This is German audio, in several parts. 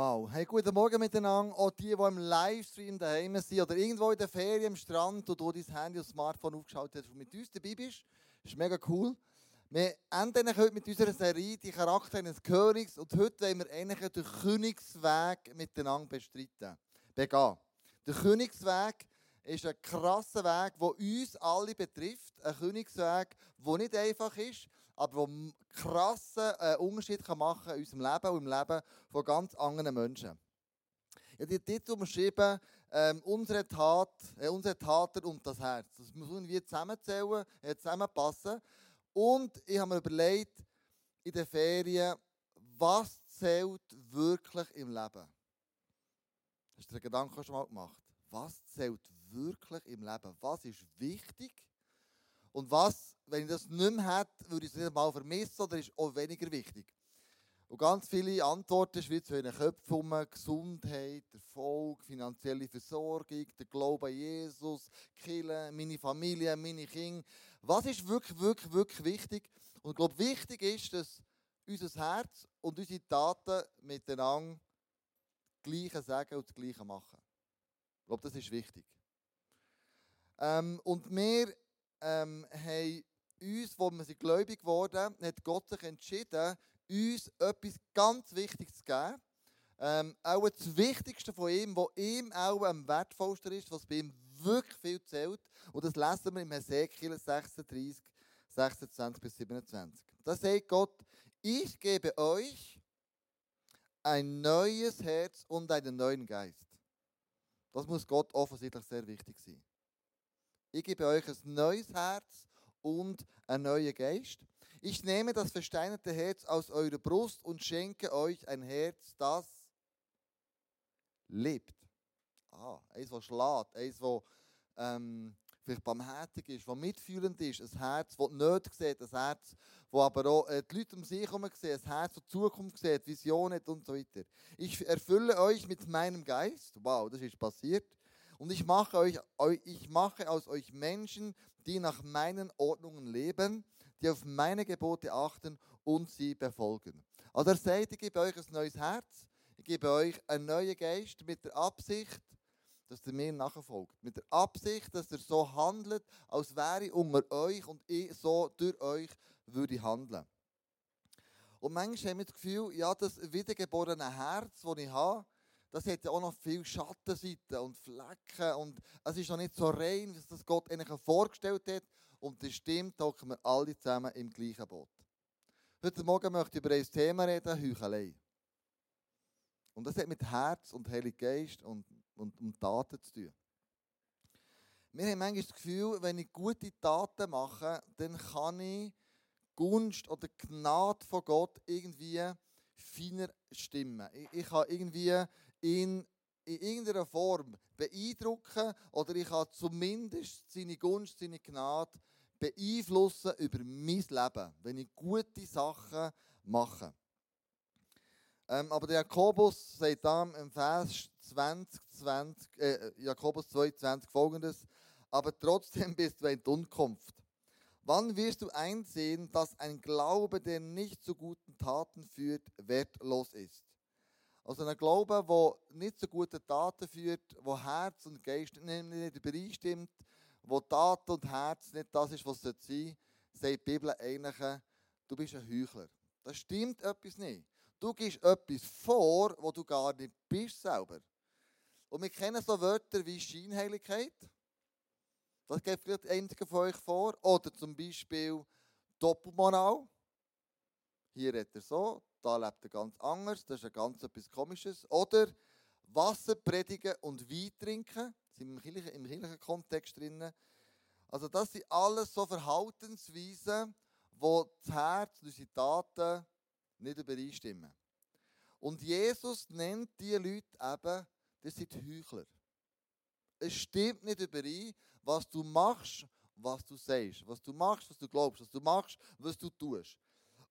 Wow. Hey, guten Morgen miteinander. Auch die, die im Livestream daheim sind oder irgendwo in der Ferien am Strand und du dein Handy und Smartphone aufgeschaltet hast und mit uns dabei bist. Das ist mega cool. Wir enden heute mit unserer Serie «Die Charakter eines Königs» und heute wollen wir eigentlich den Königsweg miteinander bestreiten. Begehen. Der Königsweg ist ein krasser Weg, der uns alle betrifft. Ein Königsweg, der nicht einfach ist, aber der einen krassen äh, Unterschied kann machen in unserem Leben und im Leben von ganz anderen Menschen. Ich habe den Titel umschrieben, ähm, unsere, Tat, äh, unsere Taten und das Herz. Das muss irgendwie zusammenzählen, äh, zusammenpassen. Und ich habe mir überlegt, in den Ferien, was zählt wirklich im Leben? Hast du dir Gedanken schon mal gemacht? Was zählt wirklich im Leben? Was ist wichtig? Und was, wenn ich das nicht mehr hätte, würde ich es nicht einmal vermissen oder ist auch weniger wichtig? Und ganz viele Antworten schweiz in den Köpfen um Gesundheit, Erfolg, finanzielle Versorgung, der Glaube an Jesus, Kirche, meine Familie, meine Kinder. Was ist wirklich, wirklich, wirklich wichtig? Und ich glaube, wichtig ist, dass unser Herz und unsere Taten miteinander das Gleiche sagen und das Gleiche machen. Ich glaube, das ist wichtig. Ähm, und wir ähm, haben uns, wo wir sind gläubig geworden, hat Gott sich entschieden, uns etwas ganz Wichtiges zu geben. Ähm, auch das Wichtigste von ihm, was ihm auch am wertvollsten ist, was bei ihm wirklich viel zählt. Und das lesen wir im Hesekiel 36, 26 bis 27. Da sagt Gott, ich gebe euch ein neues Herz und einen neuen Geist. Das muss Gott offensichtlich sehr wichtig sein. Ich gebe euch ein neues Herz und einen neuen Geist. Ich nehme das versteinerte Herz aus eurer Brust und schenke euch ein Herz, das lebt. Ah, eins, das schlägt, eins, das ähm, vielleicht barmherzig ist, das mitfühlend ist, ein Herz, das nicht sieht, ein Herz, das aber auch äh, die Leute um sich herum sehen, ein Herz, das die Zukunft sieht, Visionen und so weiter. Ich erfülle euch mit meinem Geist. Wow, das ist passiert. Und ich mache, euch, ich mache aus euch Menschen, die nach meinen Ordnungen leben, die auf meine Gebote achten und sie befolgen. Also er sagt, ich gebe euch ein neues Herz, ich gebe euch einen neuen Geist mit der Absicht, dass ihr mir nachfolgt. Mit der Absicht, dass ihr so handelt, als wäre ich unter euch und ich so durch euch würde handeln. Und manchmal haben wir das Gefühl, ja, das wiedergeborene Herz, das ich habe, das hat ja auch noch viel Schattenseiten und Flecken und es ist noch nicht so rein, wie das Gott eigentlich vorgestellt hat. Und das stimmt, hocken wir alle zusammen im gleichen Boot. Heute Morgen möchte ich über ein Thema reden, Heuchelei. Und das hat mit Herz und Heiligen Geist und, und, und Taten zu tun. Wir haben manchmal das Gefühl, wenn ich gute Taten mache, dann kann ich Gunst oder Gnade von Gott irgendwie feiner stimmen. Ich, ich kann irgendwie ihn in irgendeiner Form beeindrucken oder ich kann zumindest seine Gunst, seine Gnade beeinflussen über mein Leben, wenn ich gute Sachen mache. Ähm, aber der Jakobus sagt dann im Vers 20, 20, äh, Jakobus 22 folgendes: Aber trotzdem bist du in Unkunft. Wann wirst du einsehen, dass ein Glaube, der nicht zu guten Taten führt, wertlos ist? Also ein Glaube, der nicht zu guten Taten führt, wo Herz und Geist nicht übereinstimmt, wo Tat und Herz nicht das ist, was es sein sollte, sagt die Bibel eigentlich, du bist ein Heuchler. Das stimmt etwas nicht. Du gibst etwas vor, wo du gar nicht bist selber. Und wir kennen so Wörter wie Scheinheiligkeit. Das geht vielleicht einige von euch vor. Oder zum Beispiel Doppelmoral. Hier redet er so, da lebt er ganz anders, das ist ein ganz etwas Komisches. Oder Wasser predigen und Wein trinken, sind im kirchlichen, im kirchlichen Kontext drin. Also das sind alles so Verhaltensweisen, wo das Herz und unsere Taten nicht übereinstimmen. Und Jesus nennt diese Leute eben, das sind Heuchler. Es stimmt nicht überein, was du machst, was du sagst. Was du machst, was du glaubst. Was du machst, was du tust.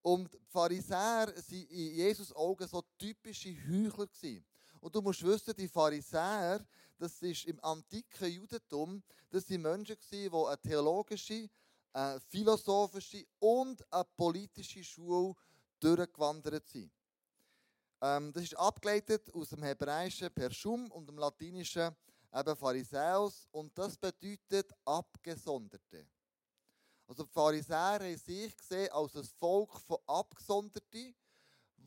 Und die Pharisäer waren in Jesus Augen so typische Heuchler. Und du musst wissen, die Pharisäer, das ist im antiken Judentum, das waren Menschen, die eine theologische, eine philosophische und eine politische Schule durchgewandert sind. Ähm, das ist abgeleitet aus dem Hebräischen Perschum und dem Latinischen eben Pharisäus und das bedeutet Abgesonderte. Also die Pharisäer haben sich gesehen als ein Volk von Abgesonderten,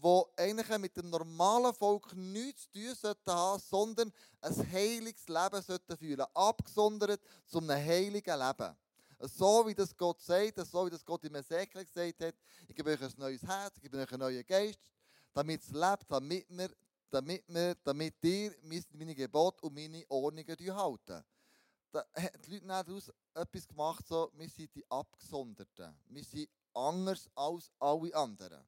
die eigentlich mit dem normalen Volk nichts zu tun sollten haben, sondern ein heiliges Leben sollten führen. Abgesondert zu einem heiligen Leben. So wie das Gott sagt, so wie das Gott im Ezekiel gesagt hat, ich gebe euch ein neues Herz, ich gebe euch einen neuen Geist, damit es lebt, damit wir, damit wir, damit ihr meine Gebote und meine Ordnungen halten. Da haben die Leute daraus etwas gemacht, so, wir sind die Abgesonderten. Wir sind anders als alle anderen.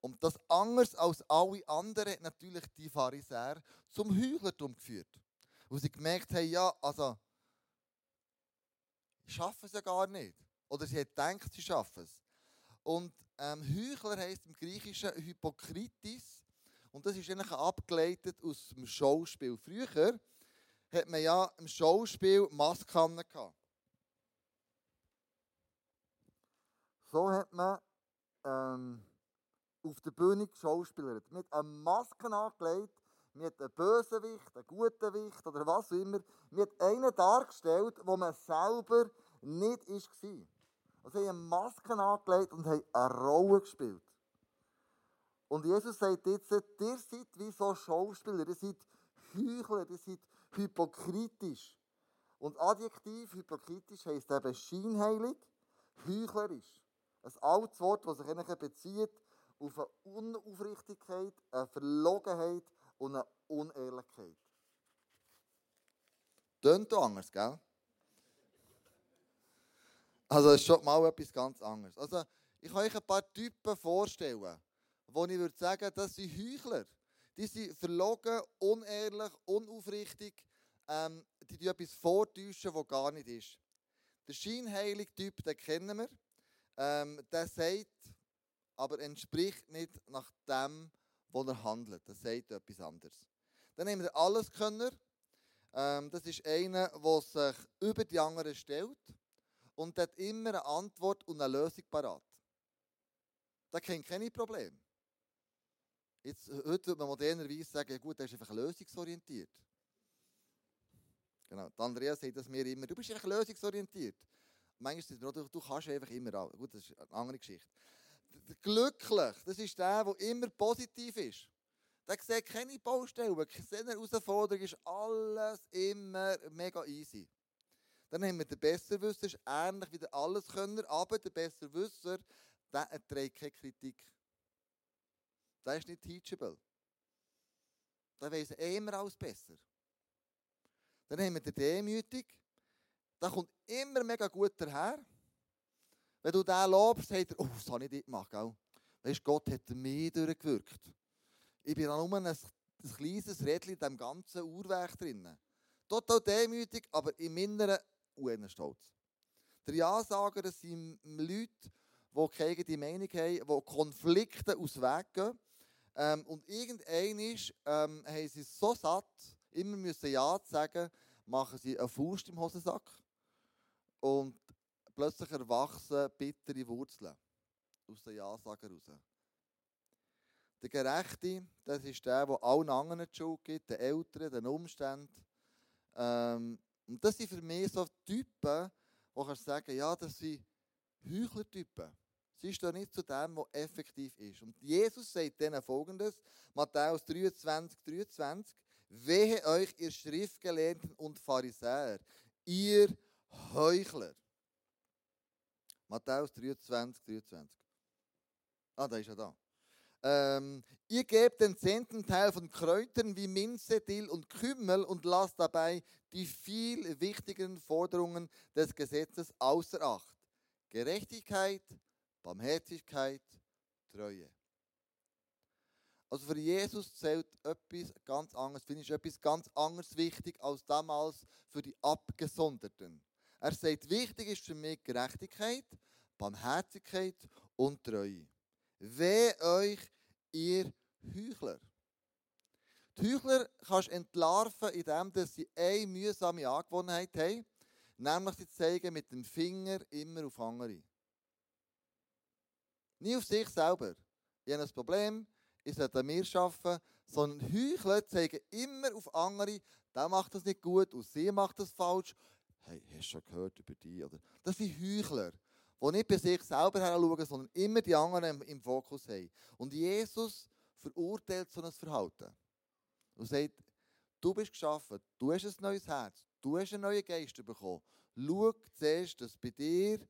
Und das anders als alle anderen hat natürlich die Pharisäer zum Heuchlertum geführt. Wo sie gemerkt haben, ja, also, schaffen es ja gar nicht. Oder sie hat gedacht, sie schaffen es. Und ähm, Heuchler heisst im Griechischen Hypokritis. Und das ist eigentlich abgeleitet aus dem Schauspiel. Früher hat man ja im Schauspiel Masken gehabt. So hat man ähm, auf der Bühne geschauspielert. Mit einer Maske angelegt, mit einem Bösewicht, einem guten Wicht oder was auch immer. Mit einen dargestellt, wo man selber nicht war. Also sie haben Masken angelegt und haben eine Rolle gespielt. Und Jesus sagt jetzt, ihr seid wie so Schauspieler, ihr seid Heuchler, ihr seid hypokritisch. Und Adjektiv hypokritisch heisst eben scheinheilig, heuchlerisch. Ein altes Wort, das sich bezieht auf eine Unaufrichtigkeit, eine Verlogenheit und eine Unehrlichkeit. Tönt anders, gell? Also, es ist schon mal etwas ganz anderes. Also, ich kann euch ein paar Typen vorstellen, wo ich würde sagen, das sind Heuchler. Die sind verlogen, unehrlich, unaufrichtig. Ähm, die tun etwas vortäuschen, was gar nicht ist. Der scheinheilige Typ, den kennen wir. Ähm, der sagt, aber entspricht nicht nach dem, was er handelt. Er sagt etwas anderes. Dann haben wir den Alleskönner. Ähm, das ist einer, der sich über die anderen stellt und hat immer eine Antwort und eine Lösung parat. Der kennt keine Probleme. Jetzt, heute würde man modernerweise sagen, gut, der ist einfach lösungsorientiert. Genau, die Andrea sagt das mir immer, du bist einfach lösungsorientiert. Manchmal es nur, du, kannst einfach immer auch. Gut, das ist eine andere Geschichte. Glücklich, das ist der, der immer positiv ist. Der sieht keine Baustellen, keine Herausforderung, ist alles immer mega easy. Dann haben wir den Besserwisser, ist ähnlich wie der Alleskönner, aber der Besserwisser, der erträgt keine Kritik. Der ist nicht teachable. Der weiß immer alles besser. Dann haben wir den Demütig, der kommt immer mega gut daher. Wenn du den lobst, sagt er, oh, das habe ich nicht gemacht. Gell? Weißt Gott hat mich durchgewirkt. Ich bin nur ein, ein kleines Rädchen in diesem ganzen Uhrwerk drin. Total demütig, aber im Inneren stolz. Der Ja-Sager, das sind Leute, die keine die Meinung haben, die Konflikte aus Weg gehen. Ähm, und irgendwann ähm, haben sie so satt, immer müssen Ja sagen, machen sie eine Faust im Hosensack. Und plötzlich erwachsen bittere Wurzeln aus den Ja-Sager raus. Der Gerechte, das ist der, der allen anderen die Schuld gibt, den Eltern, den Umständen. Ähm, und das sind für mich so Typen, wo kannst sagen, ja, das sind Heuchlertypen. Sie stehen nicht zu dem, was effektiv ist. Und Jesus sagt denen folgendes, Matthäus 23, 23, Wehe euch, ihr Schriftgelehrten und Pharisäer, ihr Heuchler. Matthäus 23, 23. Ah, da ist er da. Ähm, ihr gebt den zehnten Teil von Kräutern wie Minze, Dill und Kümmel und lasst dabei die viel wichtigeren Forderungen des Gesetzes außer Acht. Gerechtigkeit, Barmherzigkeit, Treue. Also für Jesus zählt etwas ganz anderes, finde ich etwas ganz anderes wichtig als damals für die Abgesonderten. Er sagt, wichtig ist für mich Gerechtigkeit, Barmherzigkeit und Treue. Weh euch, ihr Heuchler. Die Heuchler kannst du entlarven, indem sie eine mühsame Angewohnheit haben, nämlich sie zeigen mit dem Finger immer auf andere. Nie auf sich selber. Ich habe ein Problem, ich sollte an mir arbeiten, sondern Heuchler zeigen immer auf andere, der macht das nicht gut und sie macht das falsch. Hey, hast du schon gehört über die? Oder? Das sind Heuchler, die nicht bei sich selber heranschauen, sondern immer die anderen im Fokus haben. Und Jesus verurteilt so ein Verhalten und sagt, du bist geschaffen, du hast ein neues Herz, du hast einen neuen Geist bekommen. Schau zuerst, dass bei dir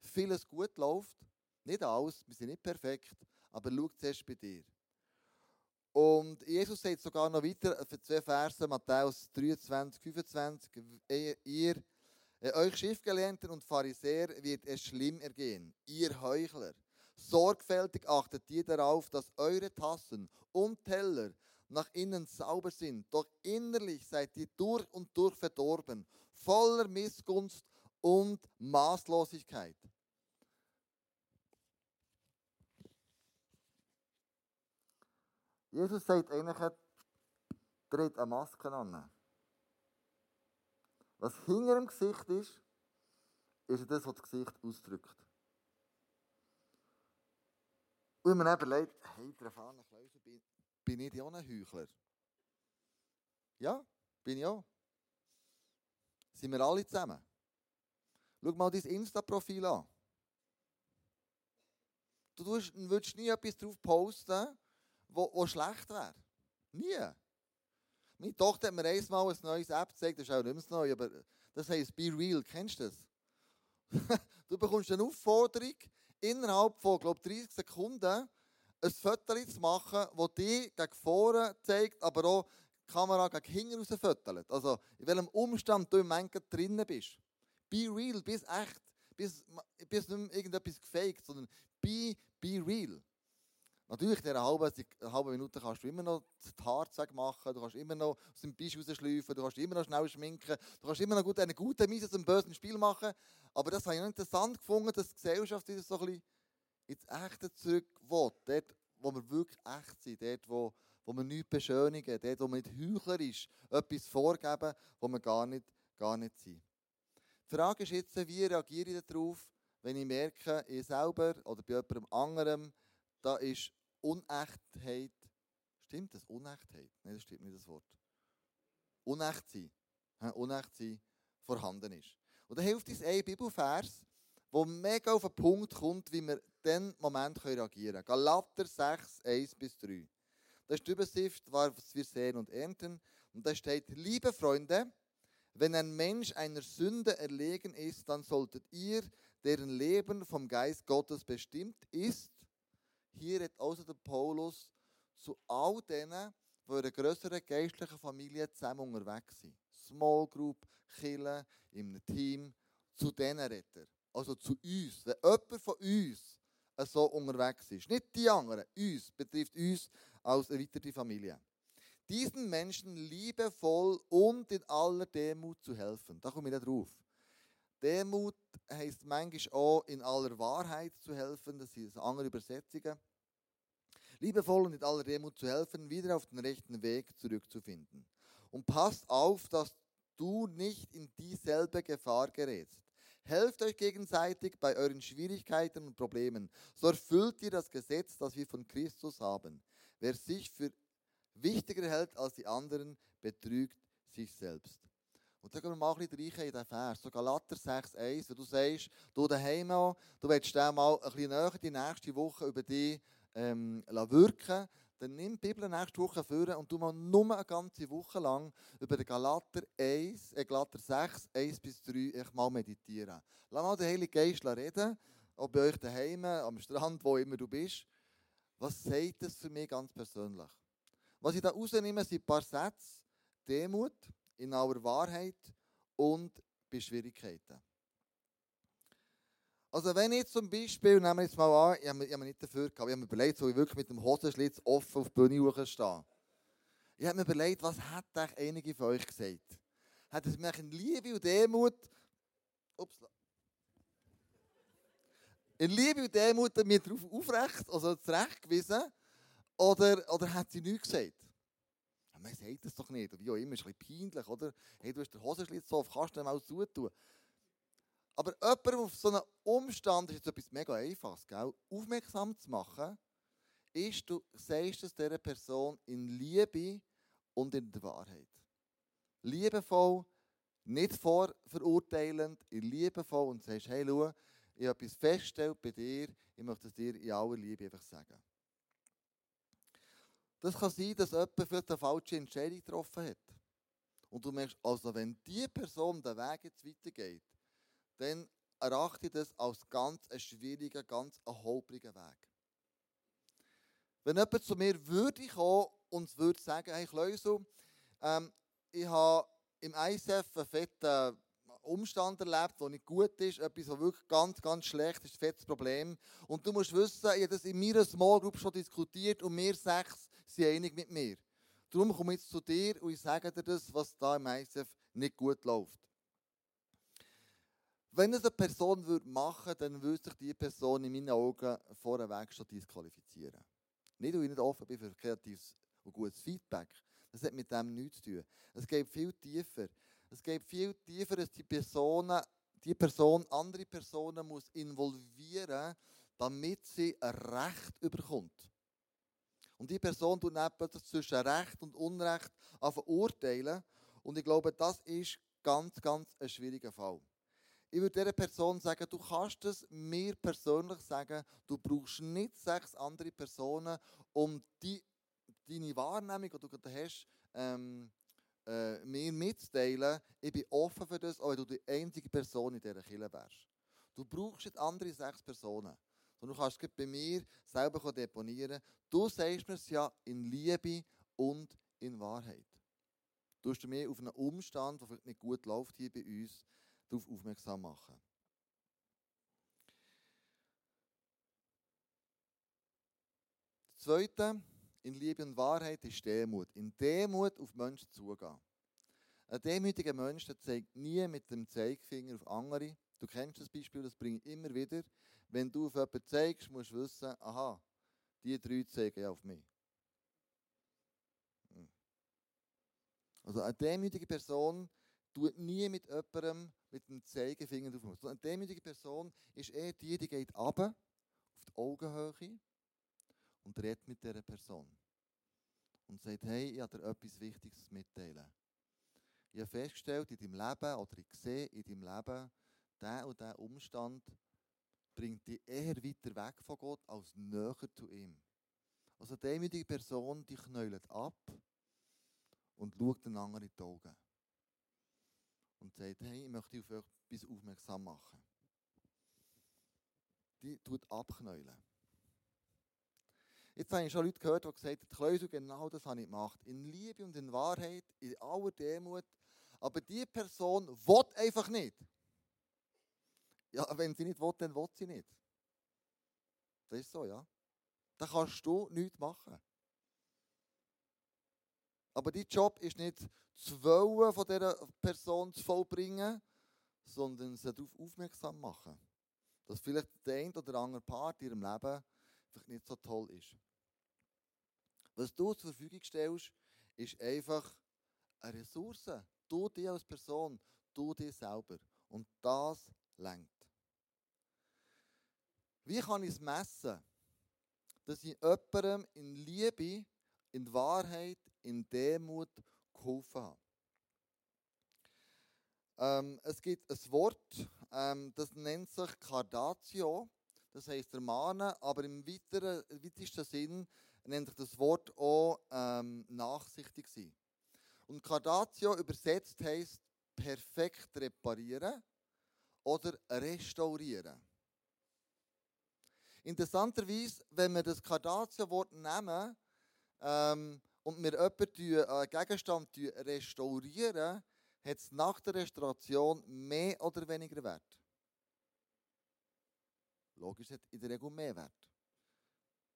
vieles gut läuft. Nicht alles, wir sind nicht perfekt, aber schau zuerst bei dir. Und Jesus sagt sogar noch weiter für zwei Verse, Matthäus 23, 25, ihr, euch Schriftgelehrten und Pharisäer wird es schlimm ergehen, ihr Heuchler. Sorgfältig achtet ihr darauf, dass eure Tassen und Teller nach innen sauber sind, doch innerlich seid ihr durch und durch verdorben, voller Missgunst und Maßlosigkeit. Jesus sagt eigentlich, dreht eine Maske an. Was hinter dem Gesicht ist, ist das, was das Gesicht ausdrückt. Und man eben überlegt, hey, erfahrene Klauser, bin, bin ich auch ein Heuchler? Ja, bin ich auch. Sind wir alle zusammen? Schau mal dein Insta-Profil an. Du würdest nie etwas drauf posten, wo schlecht wäre. Nie. Meine Tochter hat mir einmal ein neues App gezeigt, das ist auch nicht mehr so neu, aber das heißt Be Real. Kennst du das? du bekommst eine Aufforderung, innerhalb von, glaube 30 Sekunden ein Foto zu machen, das dich gegen vorne zeigt, aber auch die Kamera gegen hinten raus fötelt. Also, in welchem Umstand du im Moment drinnen bist. Be real, bist echt. Bist, bist nicht irgendetwas gefaked, sondern be, be real. Natürlich, in dieser halben, halben Minute kannst du immer noch die Haare machen, du kannst immer noch aus dem Bisch rausschleifen, du kannst immer noch schnell schminken, du kannst immer noch gut, eine gute Miese zum bösen Spiel machen. Aber das habe ich noch interessant gefunden, dass die Gesellschaft wieder so ein bisschen ins Echte zurück will. Dort, wo wir wirklich echt sind, dort, wo, wo wir nichts beschönigen, dort, wo wir nicht heuchlerisch etwas vorgeben, wo wir gar nicht, gar nicht sind. Die Frage ist jetzt, wie reagiere ich darauf, wenn ich merke, ich selber oder bei jemandem anderem, da ist Unechtheit. Stimmt das? Unechtheit? Nein, das stimmt nicht das Wort. Unecht sein. Unecht sein vorhanden ist. Und da hilft uns ein Bibelvers, der mega auf den Punkt kommt, wie wir diesen Moment reagieren können. Galater 6, 1 bis 3. Das ist die Übersicht, was wir sehen und ernten. Und da steht, liebe Freunde, wenn ein Mensch einer Sünde erlegen ist, dann solltet ihr, deren Leben vom Geist Gottes bestimmt ist, hier hat also der Paulus zu all denen, die in einer grösseren geistlichen Familie zusammen unterwegs sind. Small Group, Kille, einem Team, zu denen redet er. Also zu uns. Wenn jemand von uns so unterwegs ist, nicht die anderen, uns, betrifft uns als erweiterte Familie. Diesen Menschen liebevoll und in aller Demut zu helfen. Da komme ich drauf. Demut heisst manchmal auch in aller Wahrheit zu helfen, das sind andere Übersetzungen. Liebevoll und in aller Demut zu helfen, wieder auf den rechten Weg zurückzufinden. Und passt auf, dass du nicht in dieselbe Gefahr gerätst. Helft euch gegenseitig bei euren Schwierigkeiten und Problemen. So erfüllt ihr das Gesetz, das wir von Christus haben. Wer sich für wichtiger hält als die anderen, betrügt sich selbst. Und dann gehen wir mal ein bisschen rein in diesen Vers. So Galater 6,1, wenn du sagst, du daheim auch, du willst den mal ein bisschen näher die nächste Woche über dich ähm, wirken dann nimm die Bibel nächste Woche vor und du mal nur eine ganze Woche lang über den Galater 1, äh Galater 6, 1 bis 3 echt mal meditieren. Lass mal den Heiligen Geist reden, ob bei euch daheim, am Strand, wo immer du bist. Was sagt das für mich ganz persönlich? Was ich da rausnehme, sind ein paar Sätze. Demut, in aller Wahrheit und bei Schwierigkeiten. Also wenn ich zum Beispiel, nehmen wir jetzt mal an, ich habe, mir nicht dafür gehabt, ich habe mir überlegt, soll ich wirklich mit dem Hosenschlitz offen auf die Bühne stehen. Ich habe mir überlegt, was hat einige von euch gesagt? Hat es mir in Liebe und Demut, ups, in Liebe und Demut mir darauf aufrecht, also zurechtgewiesen, oder, oder hat sie nichts gesagt? Man sagt das doch nicht. Wie auch immer, ist ein bisschen peinlich, oder? Hey, du hast den Hosenschlitz auf, kannst du den mal zutun? Aber jemandem auf so einen Umstand ist jetzt etwas mega Einfaches, gell? aufmerksam zu machen, ist, du sagst es dieser Person in Liebe und in der Wahrheit. Liebevoll, nicht vorverurteilend, in liebevoll und sagst, hey, schau, ich habe etwas festgestellt bei dir, ich möchte es dir in aller Liebe einfach sagen. Das kann sein, dass jemand vielleicht eine falsche Entscheidung getroffen hat. Und du merkst, also wenn diese Person den Weg jetzt weitergeht, dann erachte ich das als ganz einen schwierigen, ganz einen holprigen Weg. Wenn jemand zu mir würde kommen und würde sagen, hey Kleusel, ähm, ich habe im ISF einen fetten Umstand erlebt, der nicht gut ist, etwas, was wirklich ganz, ganz schlecht ist, ein fettes Problem. Und du musst wissen, ich habe das in meiner Small Group schon diskutiert und wir sechs sind einig mit mir. Darum komme ich jetzt zu dir und ich sage dir das, was da im ISF nicht gut läuft. Wenn es eine Person machen würde, dann würde sich diese Person in meinen Augen vorweg schon disqualifizieren. Nicht, weil ich nicht offen bin für kreatives und gutes Feedback. Das hat mit dem nichts zu tun. Es geht viel tiefer. Es geht viel tiefer, dass die, Personen, die Person andere Personen muss involvieren muss, damit sie ein Recht überkommt. Und die Person tut dann plötzlich zwischen Recht und Unrecht verurteilen. Und ich glaube, das ist ganz, ganz ein schwieriger Fall. Ich würde dieser Person sagen, du kannst es mir persönlich sagen, du brauchst nicht sechs andere Personen, um die, deine Wahrnehmung, die du gerade hast, ähm, äh, mir mitzuteilen. Ich bin offen für das, auch wenn du die einzige Person in dieser Kirche wärst. Du brauchst nicht andere sechs Personen. Sondern du kannst es bei mir selber deponieren. Du sagst mir es ja in Liebe und in Wahrheit. Du hast mir auf einen Umstand, der vielleicht nicht gut läuft hier bei uns, darauf aufmerksam machen. Das Zweite, in Liebe und Wahrheit, ist Demut. In Demut auf Menschen zugehen. Ein demütiger Mensch der zeigt nie mit dem Zeigefinger auf andere. Du kennst das Beispiel, das bringe ich immer wieder. Wenn du auf jemanden zeigst, musst du wissen, aha, die drei zeigen ja auf mich. Hm. Also eine demütige Person tut nie mit jemandem mit dem Zeigefinger drauf. So eine demütige Person ist eher die, die geht ab auf die Augenhöhe und redet mit dieser Person. Und sagt, hey, ich habe dir etwas Wichtiges mitteilen. Ich habe festgestellt in deinem Leben, oder ich sehe in deinem Leben, der und der Umstand bringt dich eher weiter weg von Gott als näher zu ihm. Also eine demütige Person, die knäulet ab und schaut den anderen in die Augen und sagt, hey, ich möchte auf etwas aufmerksam machen. Die tut abknäulen. Jetzt habe ich schon Leute gehört, die gesagt haben, Kleusel, genau das habe ich gemacht. In Liebe und in Wahrheit, in aller Demut. Aber die Person will einfach nicht. Ja, wenn sie nicht will, dann will sie nicht. Das ist so, ja. Da kannst du nichts machen. Aber dein Job ist nicht, das Wollen von dieser Person zu vollbringen, sondern sie darauf aufmerksam machen. Dass vielleicht der ein oder andere Part in ihrem Leben vielleicht nicht so toll ist. Was du zur Verfügung stellst, ist einfach eine Ressource. Du dich als Person, du dich selber. Und das lenkt. Wie kann ich es messen, dass ich jemandem in Liebe, in Wahrheit, in Demut geholfen habe. Ähm, es gibt ein Wort, ähm, das nennt sich Cardatio, das heißt ermahnen, aber im weitesten Sinn nennt sich das Wort auch ähm, nachsichtig sein. Und Cardatio übersetzt heißt perfekt reparieren oder restaurieren. Interessanterweise, wenn wir das Cardatio-Wort nehmen, ähm, und wir jemanden einen Gegenstand restaurieren, hat es nach der Restauration mehr oder weniger Wert? Logisch hat in der Regel mehr Wert.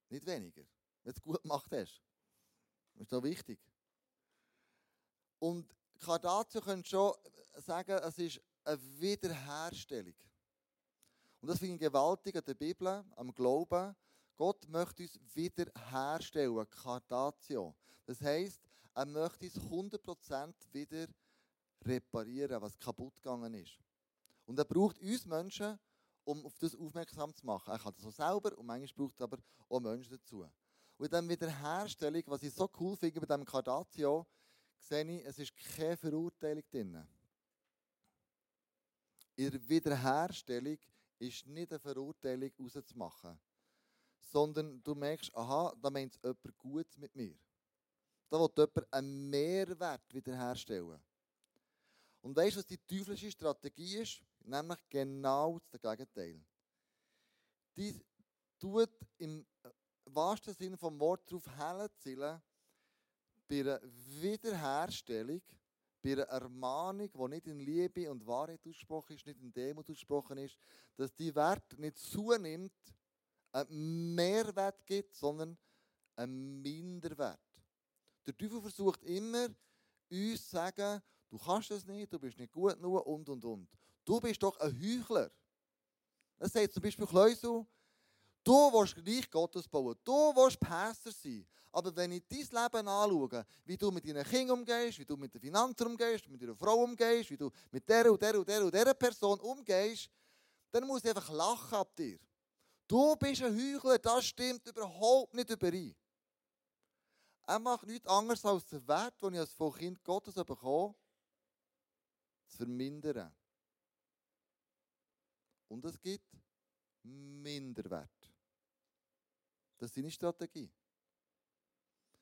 Nicht weniger. Wenn du es gut gemacht hast. Das ist doch wichtig. Und Cardatio können schon sagen, es ist eine Wiederherstellung. Und das finde ich gewaltig an der Bibel, am Glauben. Gott möchte uns wiederherstellen, Cardatio. Das heisst, er möchte uns 100% wieder reparieren, was kaputt gegangen ist. Und er braucht uns Menschen, um auf das aufmerksam zu machen. Er kann das auch selber und manchmal braucht er aber auch Menschen dazu. Und in dieser Wiederherstellung, was ich so cool finde bei diesem Cardatio, sehe ich, es ist keine Verurteilung drin. Der Wiederherstellung ist nicht eine Verurteilung rauszumachen, sondern du merkst, aha, da meint es jemand gut mit mir. Da will jemand einen Mehrwert wiederherstellen. Und weißt du, was die teuflische Strategie ist? Nämlich genau das Gegenteil. Die tut im wahrsten Sinne vom Wort darauf hinzielen, bei einer Wiederherstellung, bei einer Ermahnung, die nicht in Liebe und Wahrheit ausgesprochen ist, nicht in Demut ausgesprochen ist, dass die Wert nicht zunimmt, einen Mehrwert gibt, sondern einen Minderwert. Der Teufel versucht immer, uns zu sagen, du kannst es nicht, du bist nicht gut genug und und und. Du bist doch ein Heuchler. Das sagt zum Beispiel Kleusel, du willst Reich Gottes bauen, du willst Pastor sein. Aber wenn ich dein Leben anschaue, wie du mit deinen Kindern umgehst, wie du mit den Finanzen umgehst, mit deiner Frau umgehst, wie du mit der und der und der und dieser Person umgehst, dann muss ich einfach lachen ab dir. Du bist ein Heuchler, das stimmt überhaupt nicht überein. Er macht nichts anderes als den Wert, den ich als Kind Gottes bekomme, zu vermindern. Und es gibt Minderwert. Das ist seine Strategie.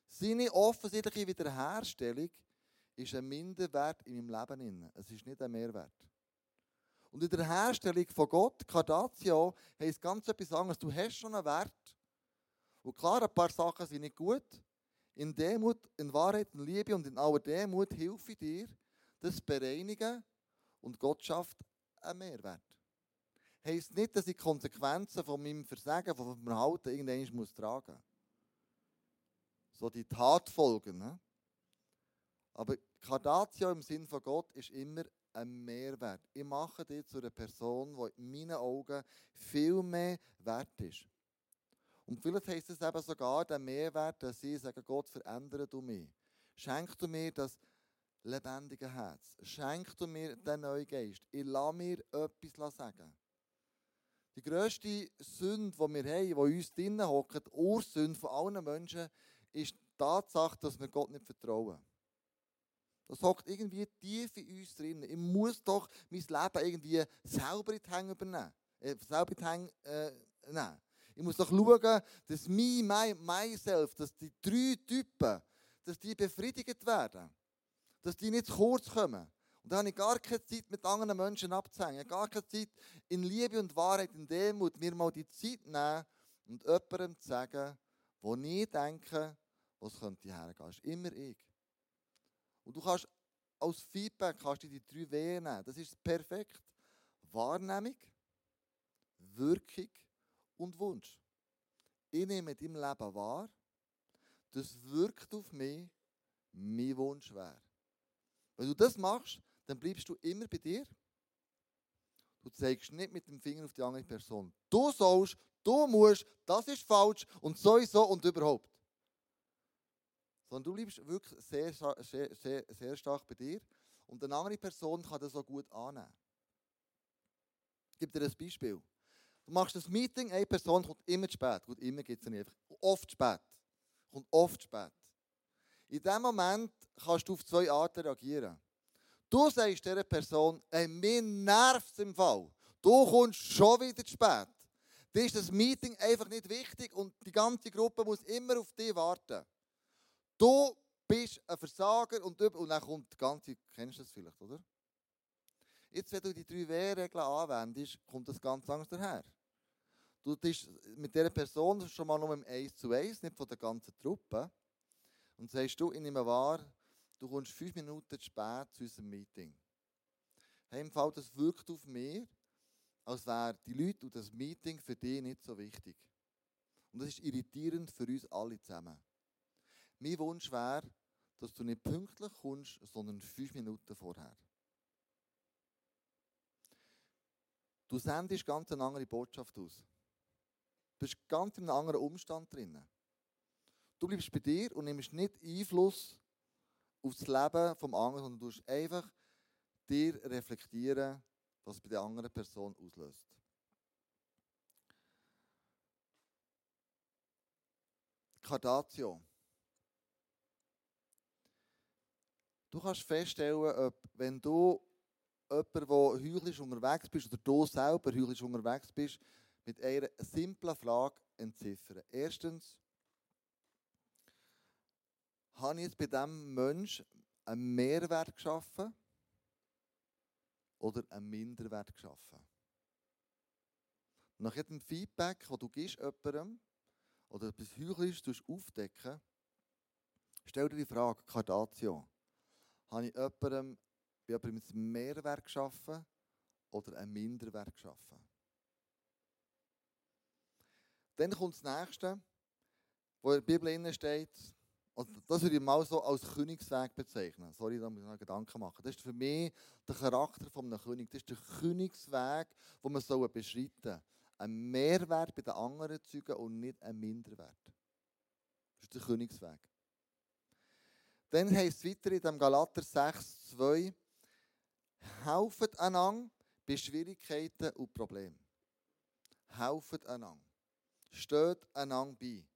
Seine offensichtliche Wiederherstellung ist ein Minderwert in meinem Leben. Es ist nicht ein Mehrwert. Und in der Herstellung von Gott, Cardatio, heisst ganz etwas anderes. Du hast schon einen Wert. Und klar, ein paar Sachen sind nicht gut. In Demut, in Wahrheit, in Liebe und in aller Demut helfe ich dir, das bereinigen. Und Gott schafft einen Mehrwert. Heißt nicht, dass ich die Konsequenzen von meinem Versagen, von meinem Verhalten irgendwann muss tragen muss. So die Tatfolgen. Ne? Aber Cardatio im Sinn von Gott ist immer ein Mehrwert. Ich mache dich zu einer Person, die in meinen Augen viel mehr wert ist. Und vielleicht heisst es eben sogar der Mehrwert, dass sie sagen, Gott, verändere du mich. Schenk du mir das lebendige Herz. Schenk du mir den neuen Geist. Ich lasse mir etwas sagen. Die grösste Sünde, die wir haben, die uns drinnen hockt, die Ursünde von allen Menschen, ist die Tatsache, dass wir Gott nicht vertrauen. Das hockt irgendwie tief in uns drin. Ich muss doch mein Leben irgendwie selber in die Hände übernehmen. Äh, selber in die Hände äh, nehmen. Ich muss doch schauen, dass me, my, myself, dass die drei Typen, dass die befriedigt werden. Dass die nicht zu kurz kommen. Und da habe ich gar keine Zeit, mit anderen Menschen abzuhängen. Gar keine Zeit, in Liebe und Wahrheit, in Demut, mir mal die Zeit nehmen und jemandem zu sagen, wo ich denke, was könnte hergehen. Das ist immer ich. Und du kannst als Feedback kannst du die drei W nehmen. Das ist perfekt. Wahrnehmung, Wirkung und Wunsch. Ich nehme in deinem Leben wahr, das wirkt auf mich, mein Wunsch wäre. Wenn du das machst, dann bleibst du immer bei dir. Du zeigst nicht mit dem Finger auf die andere Person. Du sollst, du musst, das ist falsch und sowieso und überhaupt sondern du bleibst wirklich sehr, sehr, sehr, sehr stark bei dir und eine andere Person kann das so gut annehmen. Ich gebe dir ein Beispiel. Du machst das Meeting, eine Person kommt immer zu spät. Gut, immer gibt es nicht, einfach oft spät. Kommt oft spät. In diesem Moment kannst du auf zwei Arten reagieren. Du sagst dieser Person, ey, mir nervt es im Fall. Du kommst schon wieder zu spät. Dir ist das Meeting einfach nicht wichtig und die ganze Gruppe muss immer auf dich warten. Du bist ein Versager und, und dann kommt die ganze, kennst du das vielleicht, oder? Jetzt, wenn du die drei W-Regeln anwendest, kommt das ganz anders daher. Du bist mit dieser Person schon mal nur im 1 zu 1, nicht von der ganzen Truppe. Und sagst du, ich nehme wahr, du kommst fünf Minuten zu spät zu unserem Meeting. Hey, im Fall, das wirkt auf mich, als wären die Leute und das Meeting für dich nicht so wichtig. Und das ist irritierend für uns alle zusammen. Mein Wunsch wäre, dass du nicht pünktlich kommst, sondern fünf Minuten vorher. Du sendest ganz eine andere Botschaft aus. Du bist ganz in einem anderen Umstand drin. Du bleibst bei dir und nimmst nicht Einfluss auf das Leben des anderen, sondern du einfach dir reflektieren, was bei der anderen Person auslöst. Cardatio. Du kannst feststellen, ob, wenn du jemand, der heuchlich unterwegs bist, oder du selber heuchlich unterwegs bist, mit einer simplen Frage entziffern. Erstens, habe ich jetzt bei diesem Menschen einen Mehrwert geschaffen oder einen Minderwert geschaffen? Nach jedem Feedback, das du gibst jemandem, oder etwas Heuchlerisches aufdecken, stell dir die Frage, Cardatio, habe ich jemandem, bei jemandem einen Mehrwert geschaffen oder einen Minderwert geschaffen? Dann kommt das Nächste, wo in der Bibel steht, und das würde ich mal so als Königsweg bezeichnen. Sorry, da muss ich noch Gedanken machen. Das ist für mich der Charakter eines Königs. Das ist der Königsweg, den man beschreiten soll. Ein Mehrwert bei den anderen Zeugen und nicht ein Minderwert. Das ist der Königsweg. Dann heißt es weiter in dem Galater 6, 2, helfet einander bei Schwierigkeiten und Problemen. Helfet einander. Steht einander bei.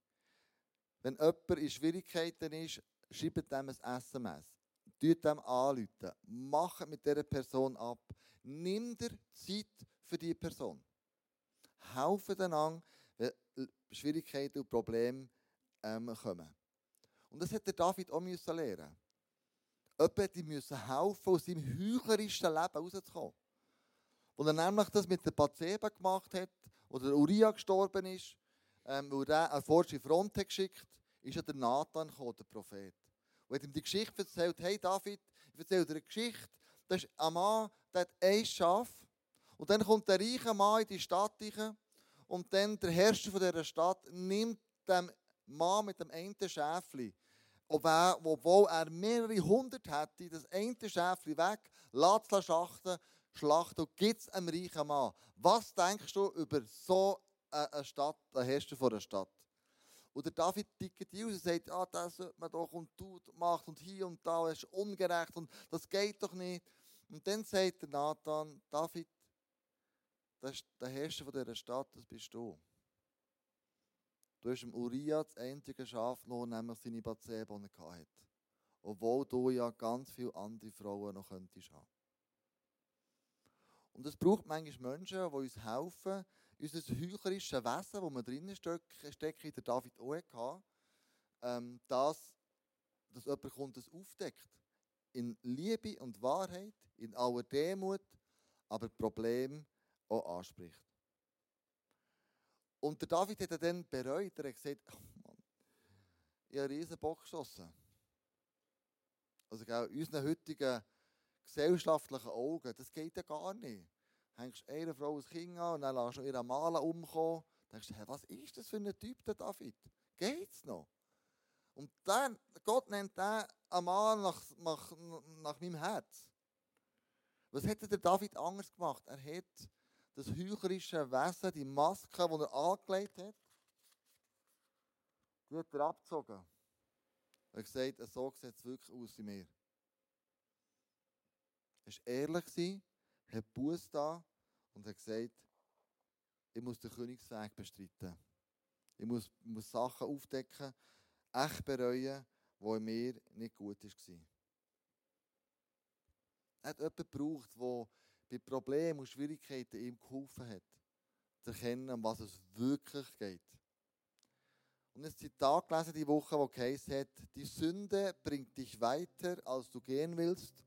Wenn jemand in Schwierigkeiten ist, schreibt dem ein SMS. Tut dem anrufen. Macht mit dieser Person ab. Nimm dir Zeit für diese Person. Helfen einander, wenn Schwierigkeiten und Probleme ähm, kommen. Und das hat der David auch müssen lernen. Jemand müssen helfen, aus seinem heuchlerischen Leben rauszukommen. Als er nämlich das mit der Bathseba gemacht hat, oder Uriah gestorben ist, ähm, weil er eine falsche Front hat geschickt ist ja der Nathan gekommen, der Prophet. Und hat ihm die Geschichte erzählt, hey David, ich erzähle dir eine Geschichte, das ist ein Mann, der hat ein Schaf, und dann kommt der reiche Mann in die Stadt rein, und dann der Herrscher dieser Stadt nimmt dem Mann mit dem einen Schäfli, obwohl er mehrere hundert hätte, das eine Schäfli weg, lässt es schachten, schlachten und gibt es einem reichen Mann. Was denkst du über so eine Stadt, einen Herrscher von einer Stadt? Und der David tickt die aus und sagt, ah, das sollte man doch und tut, macht und hier und da, es ist ungerecht und das geht doch nicht. Und dann sagt der Nathan, David, das ist der Herrscher von dieser Stadt, das bist du. Du hast dem Uriah das einzige Schaf genommen, nämlich seine Bathseba, die. Obwohl du ja ganz viele andere Frauen noch könntest haben. Und es braucht manchmal Menschen, die uns helfen, unser heuchlerisches Wesen, das wir drinnen stecken, der David auch ähm, dass, dass jemand kommt, das aufdeckt. In Liebe und Wahrheit, in aller Demut, aber Problem auch anspricht. Und der David hat dann bereut, er hat gesagt, oh Mann, ich habe einen riesen Bock geschossen. Also in unseren heutigen gesellschaftlichen Augen, das geht ja gar nicht hängst einer Frau ein Kind an und dann lässt du ihren Malen umkommen. Dann denkst du, hey, was ist das für ein Typ, der David? Geht's noch? Und dann, Gott nennt den Mann nach, nach, nach meinem Herz. Was hätte der David anders gemacht? Er hat das heuchlerische Wesen, die Maske, die er angelegt hat, die hat er abgezogen. Er hat gesagt, so sieht es wirklich aus in mir. Er war ehrlich, hat Buß da und hat gesagt, ich muss den Königsweg bestreiten. Ich muss, muss Sachen aufdecken, echt bereuen, die in mir nicht gut war. Er hat jemanden gebraucht, der bei Problemen und Schwierigkeiten ihm geholfen hat, zu erkennen, um was es wirklich geht. Und ein Zitat gelesen die Woche, wo geheißen hat, die Sünde bringt dich weiter, als du gehen willst,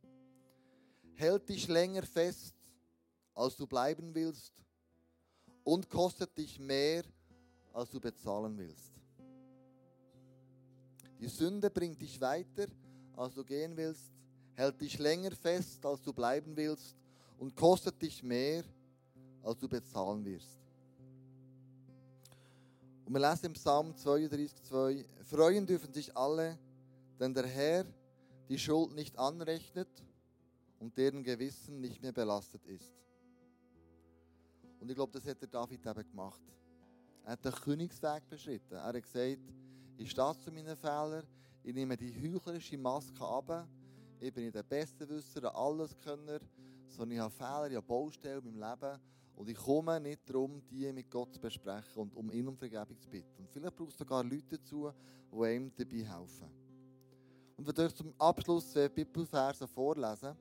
hält dich länger fest, als du bleiben willst und kostet dich mehr, als du bezahlen willst. Die Sünde bringt dich weiter, als du gehen willst, hält dich länger fest, als du bleiben willst und kostet dich mehr, als du bezahlen wirst. Und wir lesen im Psalm 32,2: Freuen dürfen sich alle, denn der Herr die Schuld nicht anrechnet und deren Gewissen nicht mehr belastet ist. Und ich glaube, das hat der David eben gemacht. Er hat den Königsweg beschritten. Er hat gesagt, ich stehe zu meinen Fehlern, ich nehme die heuchlerische Maske ab, ich bin nicht der beste Wisser, der Alleskönner, sondern ich habe Fehler, ich habe Baustellen in meinem Leben Und ich komme nicht darum, die mit Gott zu besprechen und um ihn um Vergebung zu bitten. Und vielleicht braucht es sogar Leute dazu, die ihm dabei helfen. Und wir euch zum Abschluss zwei Bibelverse vorlesen.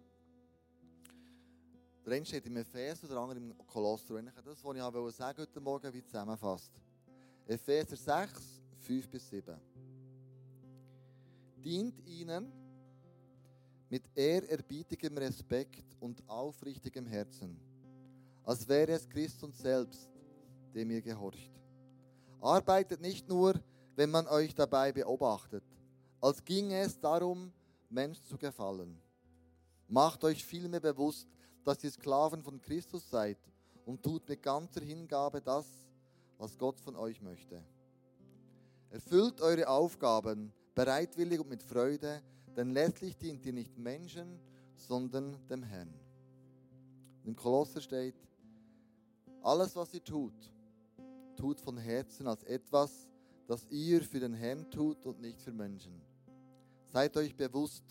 Der eine steht im Epheser, der andere im Kolosser. Und das, was ich heute sagen heute Morgen, wie zusammenfasst. Epheser 6, 5 bis 7. Dient ihnen mit ehrerbietigem Respekt und aufrichtigem Herzen, als wäre es Christus selbst, dem ihr gehorcht. Arbeitet nicht nur, wenn man euch dabei beobachtet, als ginge es darum, Menschen zu gefallen. Macht euch vielmehr bewusst, dass ihr Sklaven von Christus seid und tut mit ganzer Hingabe das, was Gott von euch möchte. Erfüllt eure Aufgaben bereitwillig und mit Freude, denn letztlich dient ihr nicht Menschen, sondern dem Herrn. Und Im Kolosser steht, alles, was ihr tut, tut von Herzen als etwas, das ihr für den Herrn tut und nicht für Menschen. Seid euch bewusst,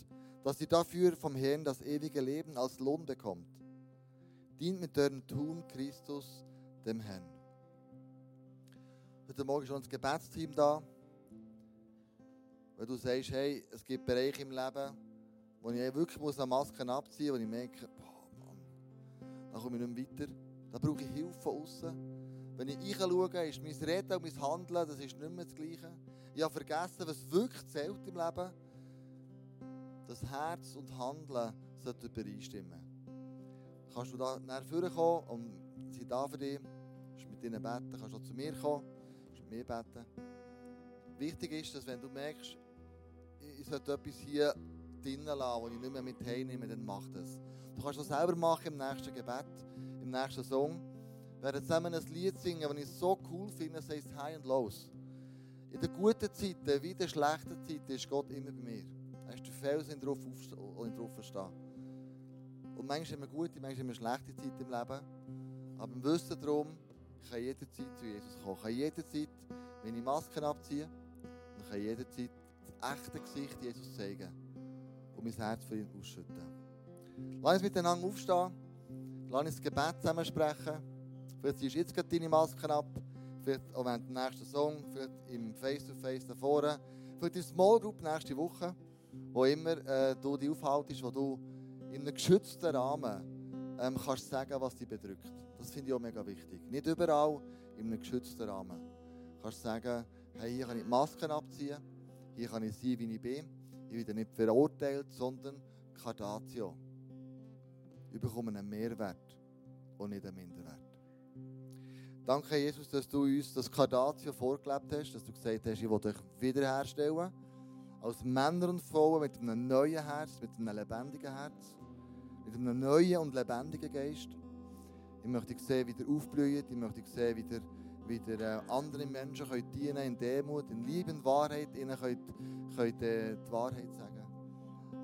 dass ihr dafür vom Herrn das ewige Leben als Lohn bekommt. Dient mit eurem Tun Christus, dem Herrn. Heute Morgen ist schon das Gebetsteam da. Wenn du sagst, hey, es gibt Bereiche im Leben, wo ich wirklich muss eine Maske abziehen muss, wo ich merke, boah, Mann, dann komme ich nicht mehr weiter. Da brauche ich Hilfe von außen. Wenn ich reinschaue, ist mein Reden und mein Handeln, das ist nicht mehr das Gleiche. Ich habe vergessen, was wirklich zählt im Leben. Das Herz und Handeln sollten übereinstimmen. Kannst du da nach vorne kommen und sie da für dich. Kannst mit ihnen beten, kannst du zu mir kommen, kannst mit mir beten. Wichtig ist, dass wenn du merkst, ich sollte etwas hier drinnen lassen, das ich nicht mehr mit heimnehme, dann mach das. Du kannst das selber machen im nächsten Gebet, im nächsten Song. Wir werden zusammen ein Lied singen, das ich so cool finde, es heißt High and Lows. In den guten Zeiten wie in den schlechten Zeiten ist Gott immer bei mir. Er ist der Felsen, drauf und drauf stehen. Und manchmal haben wir gute, manchmal haben wir schlechte Zeiten im Leben. Aber im Wissen darum, ich kann jederzeit zu Jesus kommen. Ich kann jederzeit meine Masken abziehen und ich kann jederzeit das echte Gesicht Jesus zeigen und mein Herz für ihn ausschütten. Lass uns miteinander aufstehen. Lass uns das Gebet zusammen sprechen. Vielleicht ziehst du jetzt gerade deine Masken ab. Vielleicht auch während dem nächsten Song. Vielleicht im Face-to-Face da vorne. Vielleicht der Small Group nächste Woche. Wo immer äh, du dich aufhaltest, wo du in einem geschützten Rahmen ähm, kannst sagen, was dich bedrückt. Das finde ich auch mega wichtig. Nicht überall in einem geschützten Rahmen. Du kannst sagen, hey, hier kann ich die Masken abziehen. Hier kann ich sein, wie ich bin. Ich werde nicht verurteilt, sondern Cardatio. Ich bekomme einen Mehrwert und nicht einen Minderwert. Danke, Jesus, dass du uns das Cardatio vorgelebt hast, dass du gesagt hast, ich will dich wiederherstellen. Als Männer und Frauen mit einem neuen Herz, mit einem lebendigen Herz, mit einem neuen und lebendigen Geist. Ich möchte sehen, wie der aufblüht. Ich möchte sehen, wie der, wie der äh, anderen Menschen können dienen in Demut, in Liebe und Wahrheit. Ihnen könnt, könnt äh, die Wahrheit sagen.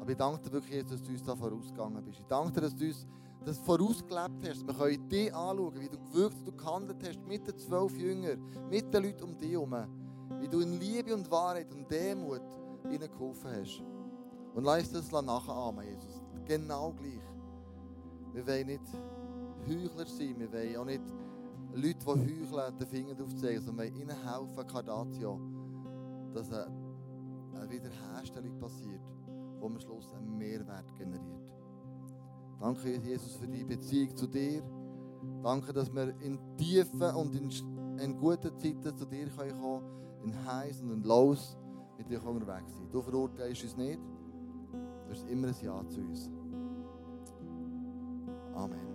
Aber ich danke dir wirklich jetzt, dass du uns da vorausgegangen bist. Ich danke dir, dass du uns das vorausgelebt hast. Wir können dich anschauen, wie du gewirkt und gehandelt hast mit den zwölf Jüngern, mit den Leuten um dich herum. Wie du in Liebe und Wahrheit und Demut ihnen geholfen hast. Und lass uns das nachahmen, Jesus. Genau gleich. Wir wollen nicht Heuchler sein, wir wollen auch nicht Leute, die heucheln, den Finger aufzeigen, sondern wir wollen ihnen helfen, Cardatio, dass eine, Wiederherstellung passiert, wo am Schluss einen Mehrwert generiert. Danke, Jesus, für die Beziehung zu dir. Danke, dass wir in tiefen und in, in guten Zeiten zu dir kommen können, in heiß und in los mit dir unterwegs sein. Du verurteilst uns nicht, du hast immer ein Ja zu uns. Amen.